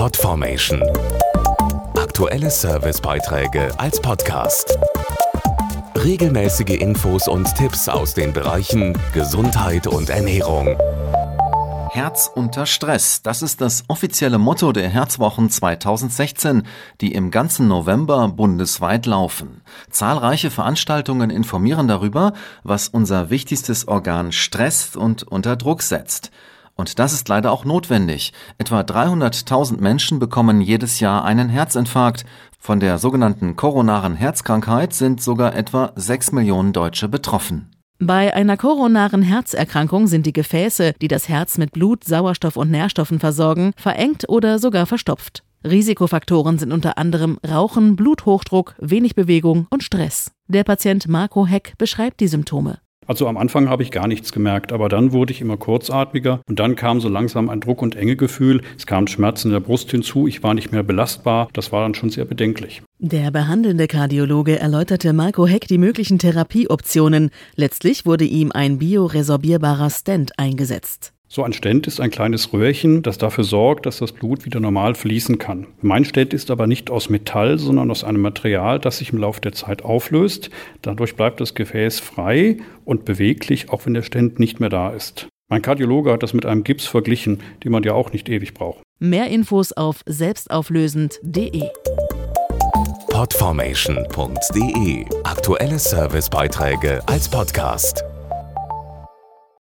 Podformation. Aktuelle Servicebeiträge als Podcast. Regelmäßige Infos und Tipps aus den Bereichen Gesundheit und Ernährung. Herz unter Stress. Das ist das offizielle Motto der Herzwochen 2016, die im ganzen November bundesweit laufen. Zahlreiche Veranstaltungen informieren darüber, was unser wichtigstes Organ stresst und unter Druck setzt. Und das ist leider auch notwendig. Etwa 300.000 Menschen bekommen jedes Jahr einen Herzinfarkt. Von der sogenannten koronaren Herzkrankheit sind sogar etwa 6 Millionen Deutsche betroffen. Bei einer koronaren Herzerkrankung sind die Gefäße, die das Herz mit Blut, Sauerstoff und Nährstoffen versorgen, verengt oder sogar verstopft. Risikofaktoren sind unter anderem Rauchen, Bluthochdruck, wenig Bewegung und Stress. Der Patient Marco Heck beschreibt die Symptome. Also am Anfang habe ich gar nichts gemerkt, aber dann wurde ich immer kurzatmiger und dann kam so langsam ein Druck- und Engegefühl. Es kamen Schmerzen in der Brust hinzu, ich war nicht mehr belastbar. Das war dann schon sehr bedenklich. Der behandelnde Kardiologe erläuterte Marco Heck die möglichen Therapieoptionen. Letztlich wurde ihm ein bioresorbierbarer Stent eingesetzt. So ein Stent ist ein kleines Röhrchen, das dafür sorgt, dass das Blut wieder normal fließen kann. Mein Stent ist aber nicht aus Metall, sondern aus einem Material, das sich im Laufe der Zeit auflöst. Dadurch bleibt das Gefäß frei und beweglich, auch wenn der Stent nicht mehr da ist. Mein Kardiologe hat das mit einem Gips verglichen, den man ja auch nicht ewig braucht. Mehr Infos auf selbstauflösend.de. Podformation.de Aktuelle Servicebeiträge als Podcast.